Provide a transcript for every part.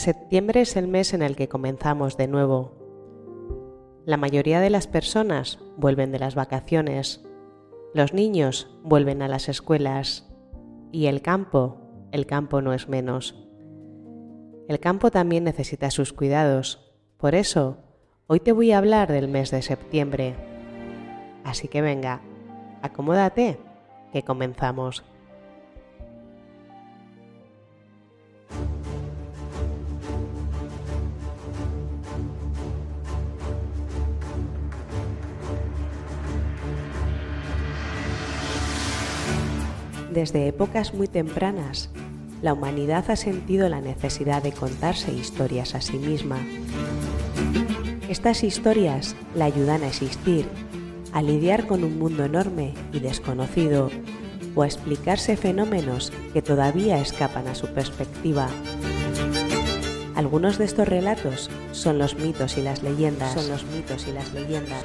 Septiembre es el mes en el que comenzamos de nuevo. La mayoría de las personas vuelven de las vacaciones, los niños vuelven a las escuelas y el campo, el campo no es menos. El campo también necesita sus cuidados, por eso hoy te voy a hablar del mes de septiembre. Así que venga, acomódate, que comenzamos. Desde épocas muy tempranas, la humanidad ha sentido la necesidad de contarse historias a sí misma. Estas historias la ayudan a existir, a lidiar con un mundo enorme y desconocido, o a explicarse fenómenos que todavía escapan a su perspectiva. Algunos de estos relatos son los mitos y las leyendas. Son los mitos y las leyendas.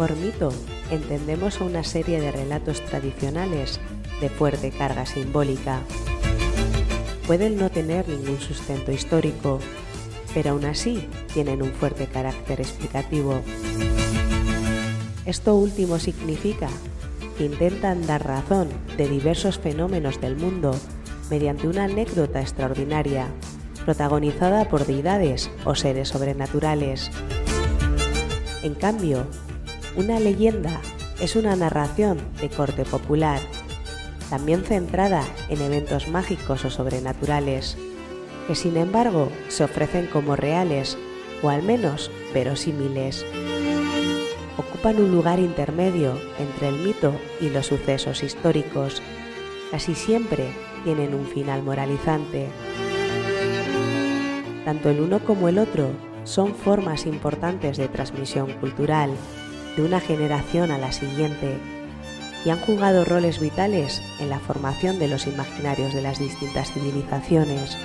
Por mito entendemos una serie de relatos tradicionales de fuerte carga simbólica. Pueden no tener ningún sustento histórico, pero aún así tienen un fuerte carácter explicativo. Esto último significa que intentan dar razón de diversos fenómenos del mundo mediante una anécdota extraordinaria, protagonizada por deidades o seres sobrenaturales. En cambio, una leyenda es una narración de corte popular, también centrada en eventos mágicos o sobrenaturales, que sin embargo se ofrecen como reales o al menos verosímiles. Ocupan un lugar intermedio entre el mito y los sucesos históricos. Casi siempre tienen un final moralizante. Tanto el uno como el otro son formas importantes de transmisión cultural de una generación a la siguiente y han jugado roles vitales en la formación de los imaginarios de las distintas civilizaciones.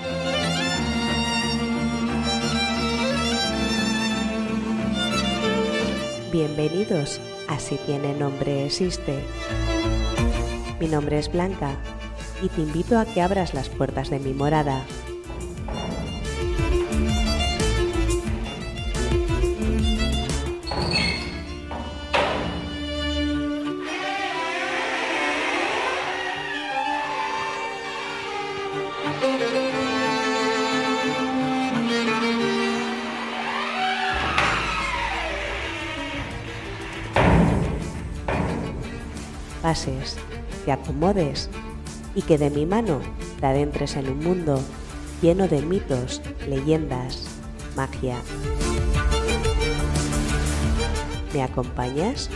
Bienvenidos a Si tiene nombre existe. Mi nombre es Blanca y te invito a que abras las puertas de mi morada te acomodes y que de mi mano te adentres en un mundo lleno de mitos, leyendas, magia. ¿Me acompañas?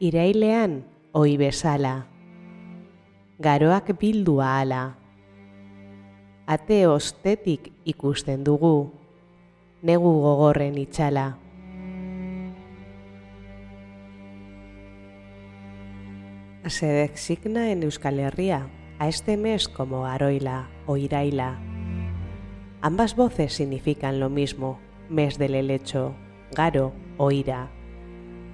Irailean oi bezala. Garoak bildu ahala. Ate ostetik ikusten dugu. Negu gogorren itxala. Se designa en Euskal Herria a este mes como Aroila o Iraila. Ambas voces significan lo mismo, mes del helecho, garo o ira.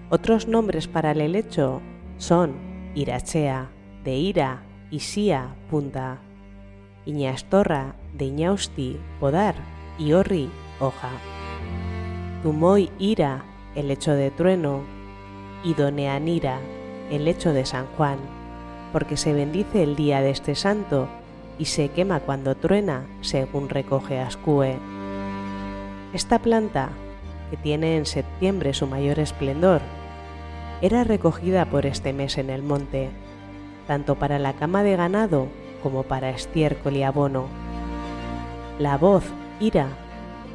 Otros nombres para el helecho son Irachea, de ira, Isia, punta, Iñastorra, de Iñausti, podar, y Orri, hoja. Tumoy ira, el lecho de trueno, y Doneanira, el lecho de San Juan, porque se bendice el día de este santo y se quema cuando truena, según recoge Ascue. Esta planta, que tiene en septiembre su mayor esplendor, era recogida por este mes en el monte, tanto para la cama de ganado como para estiércol y abono. La voz ira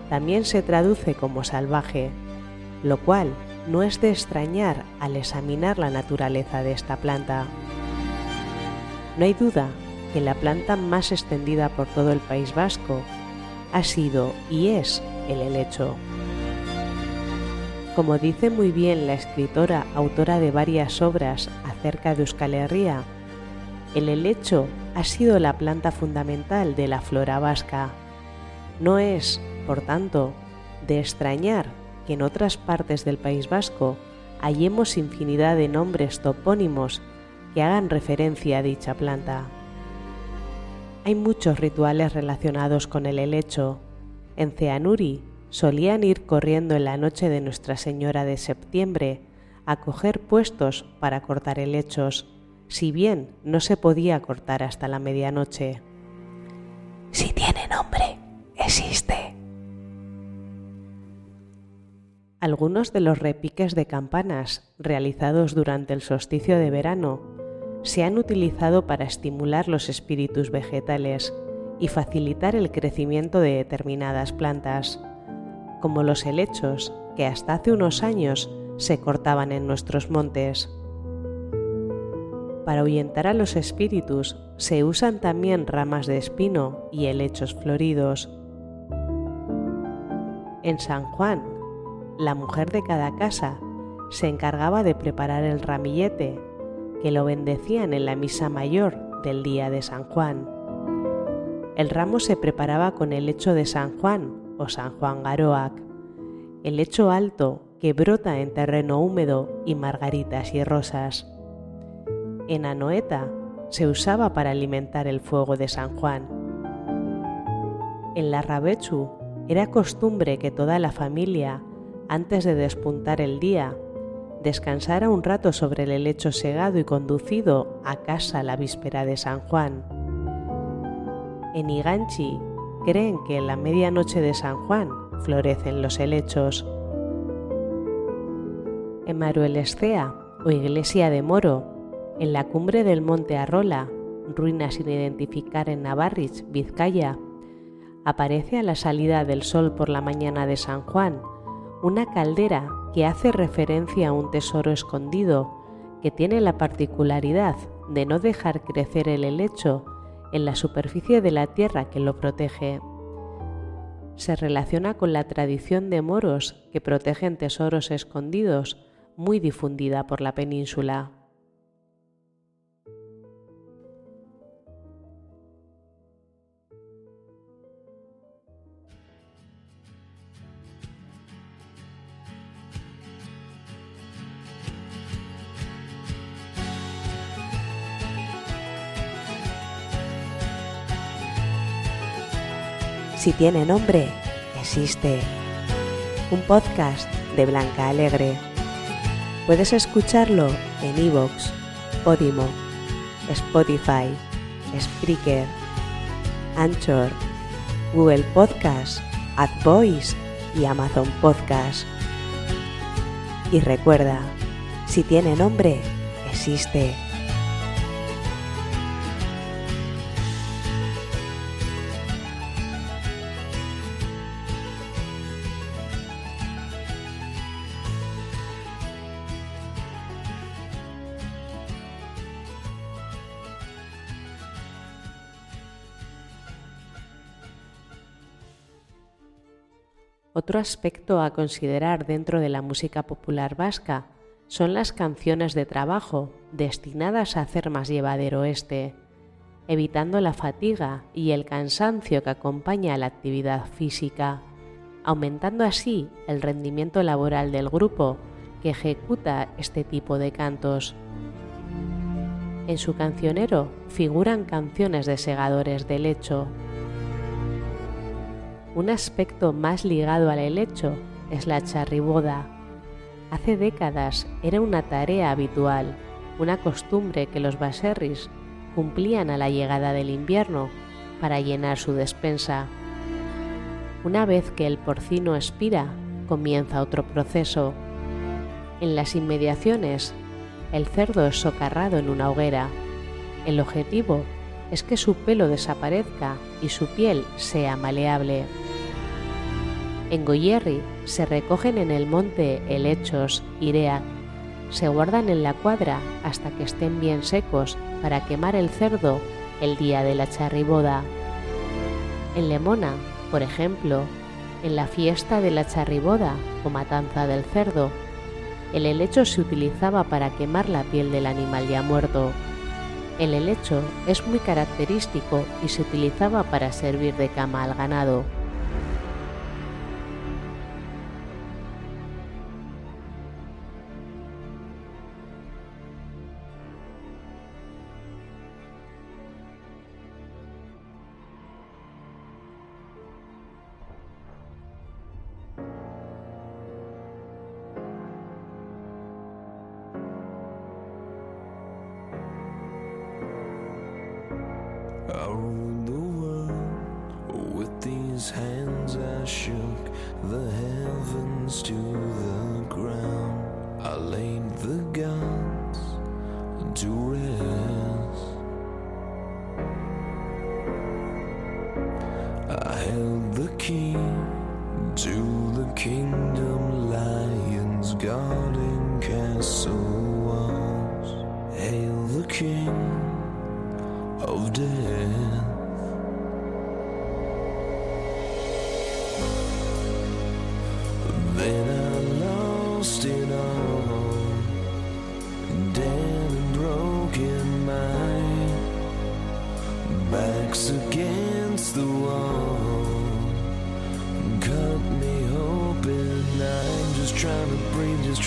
también se traduce como salvaje, lo cual no es de extrañar al examinar la naturaleza de esta planta. No hay duda que la planta más extendida por todo el País Vasco ha sido y es el helecho. Como dice muy bien la escritora autora de varias obras acerca de Euskal Herria, el helecho ha sido la planta fundamental de la flora vasca. No es, por tanto, de extrañar que en otras partes del País Vasco hallemos infinidad de nombres topónimos que hagan referencia a dicha planta. Hay muchos rituales relacionados con el helecho. En Ceanuri solían ir corriendo en la noche de Nuestra Señora de septiembre a coger puestos para cortar helechos, si bien no se podía cortar hasta la medianoche. Si tiene nombre, existe. Algunos de los repiques de campanas realizados durante el solsticio de verano se han utilizado para estimular los espíritus vegetales y facilitar el crecimiento de determinadas plantas como los helechos que hasta hace unos años se cortaban en nuestros montes. Para ahuyentar a los espíritus se usan también ramas de espino y helechos floridos. En San Juan, la mujer de cada casa se encargaba de preparar el ramillete, que lo bendecían en la misa mayor del día de San Juan. El ramo se preparaba con el lecho de San Juan o San Juan Garoac, el lecho alto que brota en terreno húmedo y margaritas y rosas. En Anoeta se usaba para alimentar el fuego de San Juan. En la Rabechu era costumbre que toda la familia, antes de despuntar el día, descansara un rato sobre el lecho segado y conducido a casa la víspera de San Juan. En Iganchi creen que en la medianoche de San Juan florecen los helechos. En Maruelescea o Iglesia de Moro, en la cumbre del monte Arrola, ruina sin identificar en Navarrich, Vizcaya, aparece a la salida del sol por la mañana de San Juan una caldera que hace referencia a un tesoro escondido que tiene la particularidad de no dejar crecer el helecho en la superficie de la tierra que lo protege. Se relaciona con la tradición de moros que protegen tesoros escondidos muy difundida por la península. Si tiene nombre, existe. Un podcast de Blanca Alegre. Puedes escucharlo en iVoox, Podimo, Spotify, Spreaker, Anchor, Google Podcast, AdVoice y Amazon Podcast. Y recuerda, si tiene nombre, existe. Otro aspecto a considerar dentro de la música popular vasca son las canciones de trabajo destinadas a hacer más llevadero este, evitando la fatiga y el cansancio que acompaña a la actividad física, aumentando así el rendimiento laboral del grupo que ejecuta este tipo de cantos. En su cancionero figuran canciones de segadores de lecho. Un aspecto más ligado al helecho es la charriboda. Hace décadas era una tarea habitual, una costumbre que los baserris cumplían a la llegada del invierno para llenar su despensa. Una vez que el porcino expira, comienza otro proceso. En las inmediaciones, el cerdo es socarrado en una hoguera. El objetivo es que su pelo desaparezca y su piel sea maleable. En Goyerri se recogen en el monte helechos irea, se guardan en la cuadra hasta que estén bien secos para quemar el cerdo el día de la charriboda. En Lemona, por ejemplo, en la fiesta de la charriboda o matanza del cerdo, el helecho se utilizaba para quemar la piel del animal ya muerto. El helecho es muy característico y se utilizaba para servir de cama al ganado. God's garden castle walls. Hail the King of Death.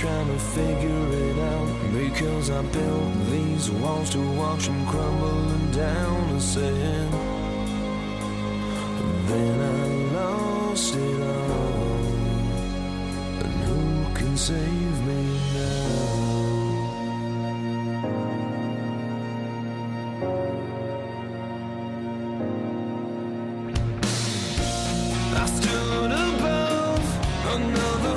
trying to figure it out because I built these walls to watch them crumbling down And. Then I lost it all, and who can save me now? I stood above another.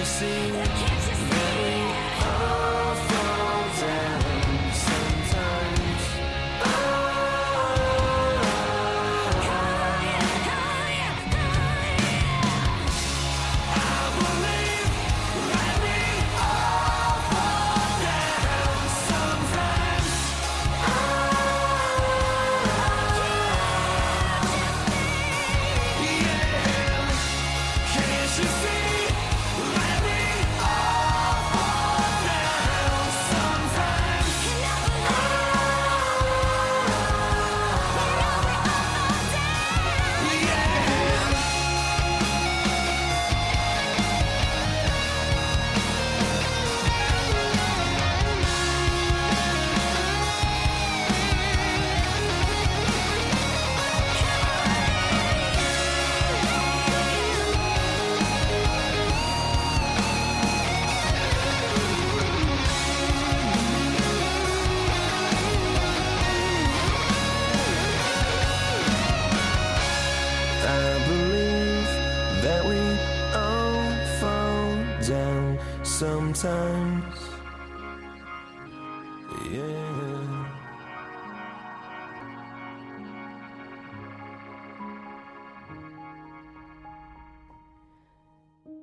you see? Can't you see?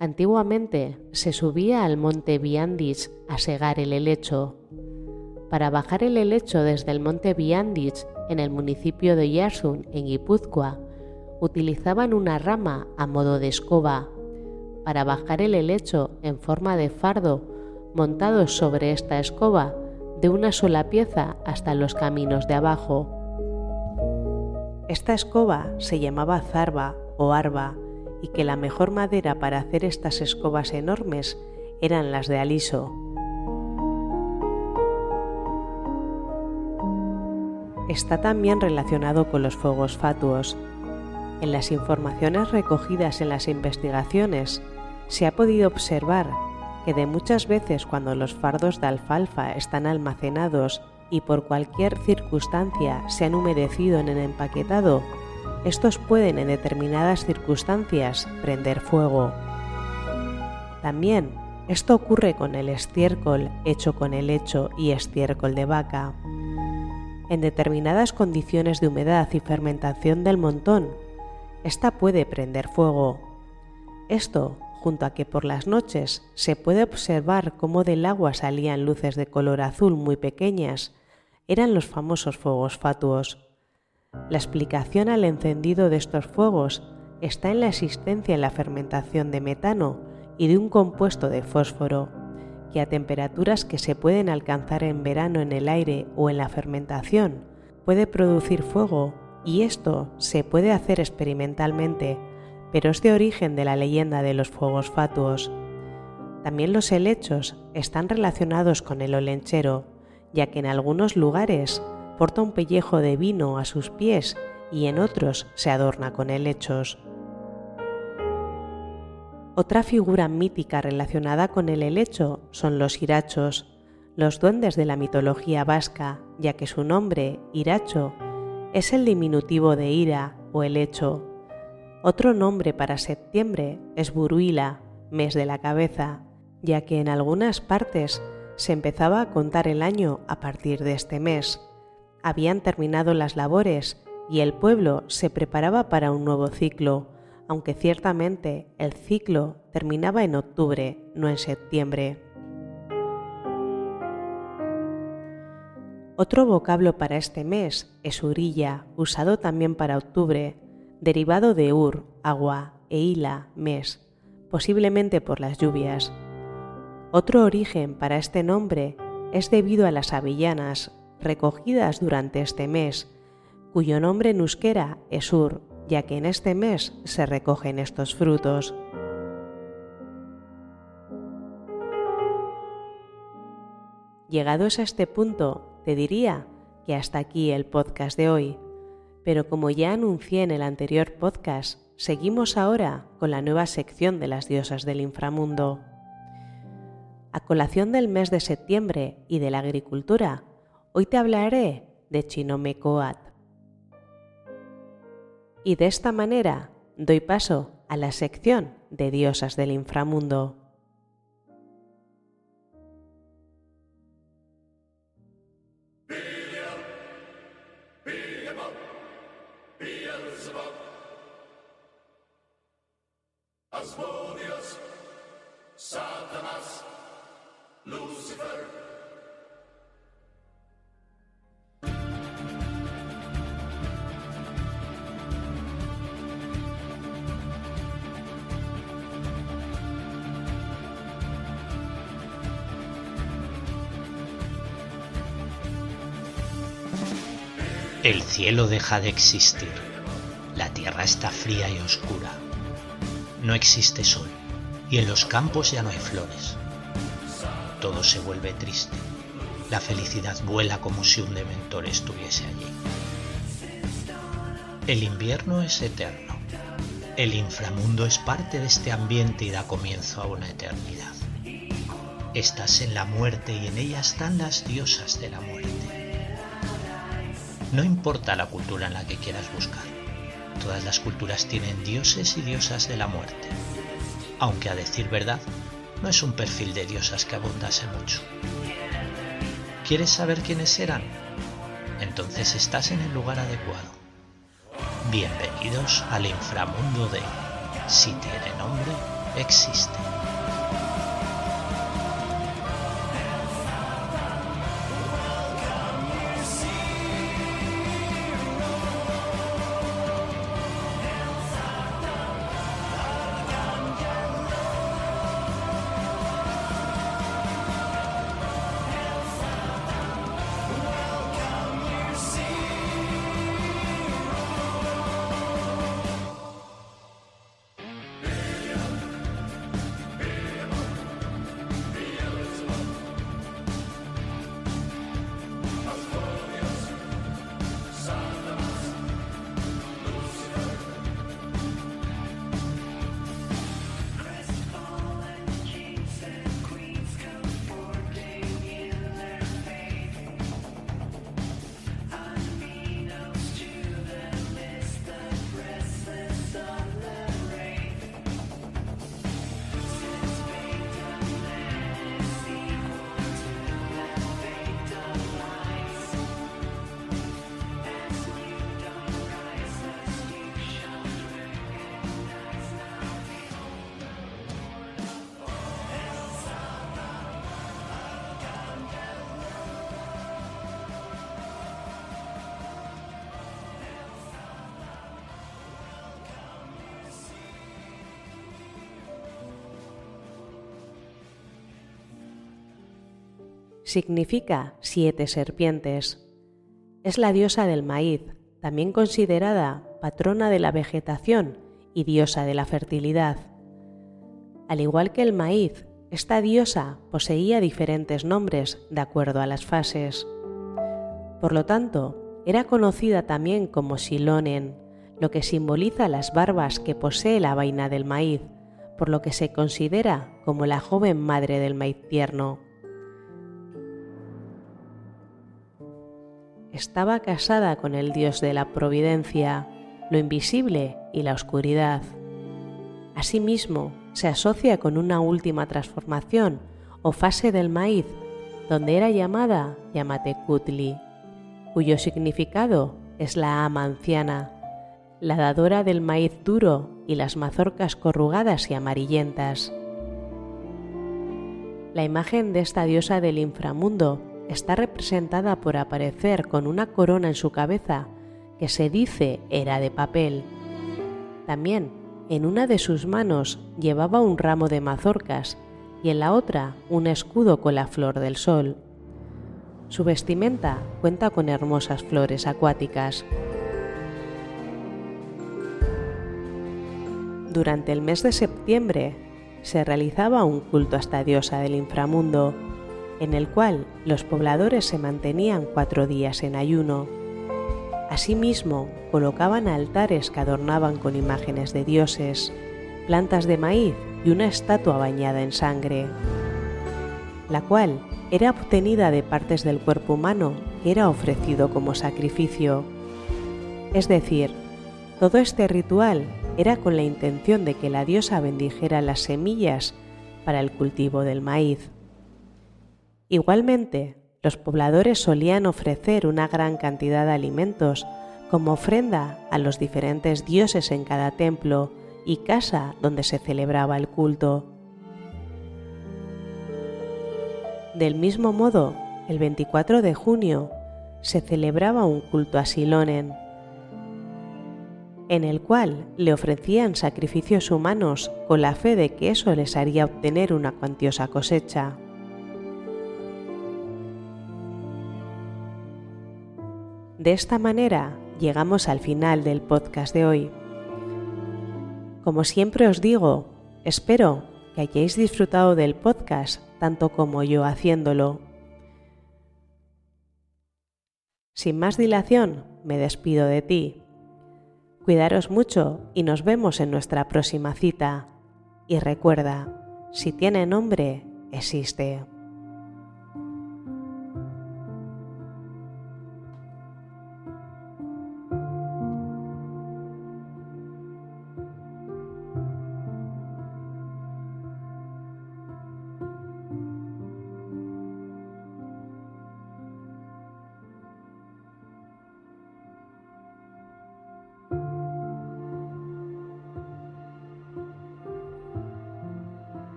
Antiguamente se subía al monte Viandich a segar el helecho. Para bajar el helecho desde el monte Viandich en el municipio de Yarsun, en Guipúzcoa, utilizaban una rama a modo de escoba. Para bajar el helecho en forma de fardo, montado sobre esta escoba, de una sola pieza hasta los caminos de abajo. Esta escoba se llamaba zarba o arba y que la mejor madera para hacer estas escobas enormes eran las de aliso. Está también relacionado con los fuegos fatuos. En las informaciones recogidas en las investigaciones se ha podido observar que de muchas veces cuando los fardos de alfalfa están almacenados y por cualquier circunstancia se han humedecido en el empaquetado, estos pueden en determinadas circunstancias prender fuego. También esto ocurre con el estiércol hecho con helecho y estiércol de vaca. En determinadas condiciones de humedad y fermentación del montón, esta puede prender fuego. Esto, junto a que por las noches se puede observar cómo del agua salían luces de color azul muy pequeñas, eran los famosos fuegos fatuos. La explicación al encendido de estos fuegos está en la existencia en la fermentación de metano y de un compuesto de fósforo, que a temperaturas que se pueden alcanzar en verano en el aire o en la fermentación puede producir fuego y esto se puede hacer experimentalmente, pero es de origen de la leyenda de los fuegos fatuos. También los helechos están relacionados con el olenchero, ya que en algunos lugares porta un pellejo de vino a sus pies y en otros se adorna con helechos. Otra figura mítica relacionada con el helecho son los irachos, los duendes de la mitología vasca, ya que su nombre, iracho, es el diminutivo de ira o helecho. Otro nombre para septiembre es buruila, mes de la cabeza, ya que en algunas partes se empezaba a contar el año a partir de este mes habían terminado las labores y el pueblo se preparaba para un nuevo ciclo, aunque ciertamente el ciclo terminaba en octubre, no en septiembre. Otro vocablo para este mes es urilla, usado también para octubre, derivado de ur, agua, e ila, mes, posiblemente por las lluvias. Otro origen para este nombre es debido a las avellanas, recogidas durante este mes, cuyo nombre en euskera es Ur, ya que en este mes se recogen estos frutos. Llegados a este punto, te diría que hasta aquí el podcast de hoy, pero como ya anuncié en el anterior podcast, seguimos ahora con la nueva sección de las diosas del inframundo. A colación del mes de septiembre y de la agricultura, Hoy te hablaré de Chinomecoat. Y de esta manera doy paso a la sección de diosas del inframundo. El cielo deja de existir. La tierra está fría y oscura. No existe sol y en los campos ya no hay flores. Todo se vuelve triste. La felicidad vuela como si un dementor estuviese allí. El invierno es eterno. El inframundo es parte de este ambiente y da comienzo a una eternidad. Estás en la muerte y en ella están las diosas de la muerte. No importa la cultura en la que quieras buscar. Todas las culturas tienen dioses y diosas de la muerte. Aunque a decir verdad, no es un perfil de diosas que abundase mucho. ¿Quieres saber quiénes eran? Entonces estás en el lugar adecuado. Bienvenidos al inframundo de Si tiene nombre, existe. Significa siete serpientes. Es la diosa del maíz, también considerada patrona de la vegetación y diosa de la fertilidad. Al igual que el maíz, esta diosa poseía diferentes nombres de acuerdo a las fases. Por lo tanto, era conocida también como Silonen, lo que simboliza las barbas que posee la vaina del maíz, por lo que se considera como la joven madre del maíz tierno. Estaba casada con el dios de la providencia, lo invisible y la oscuridad. Asimismo, se asocia con una última transformación o fase del maíz, donde era llamada Yamatecutli, cuyo significado es la ama anciana, la dadora del maíz duro y las mazorcas corrugadas y amarillentas. La imagen de esta diosa del inframundo está representada por aparecer con una corona en su cabeza que se dice era de papel. También en una de sus manos llevaba un ramo de mazorcas y en la otra un escudo con la flor del sol. Su vestimenta cuenta con hermosas flores acuáticas. Durante el mes de septiembre se realizaba un culto a esta diosa del inframundo en el cual los pobladores se mantenían cuatro días en ayuno. Asimismo, colocaban altares que adornaban con imágenes de dioses, plantas de maíz y una estatua bañada en sangre, la cual era obtenida de partes del cuerpo humano que era ofrecido como sacrificio. Es decir, todo este ritual era con la intención de que la diosa bendijera las semillas para el cultivo del maíz. Igualmente, los pobladores solían ofrecer una gran cantidad de alimentos como ofrenda a los diferentes dioses en cada templo y casa donde se celebraba el culto. Del mismo modo, el 24 de junio se celebraba un culto a Silonen, en el cual le ofrecían sacrificios humanos con la fe de que eso les haría obtener una cuantiosa cosecha. De esta manera llegamos al final del podcast de hoy. Como siempre os digo, espero que hayáis disfrutado del podcast tanto como yo haciéndolo. Sin más dilación, me despido de ti. Cuidaros mucho y nos vemos en nuestra próxima cita. Y recuerda, si tiene nombre, existe.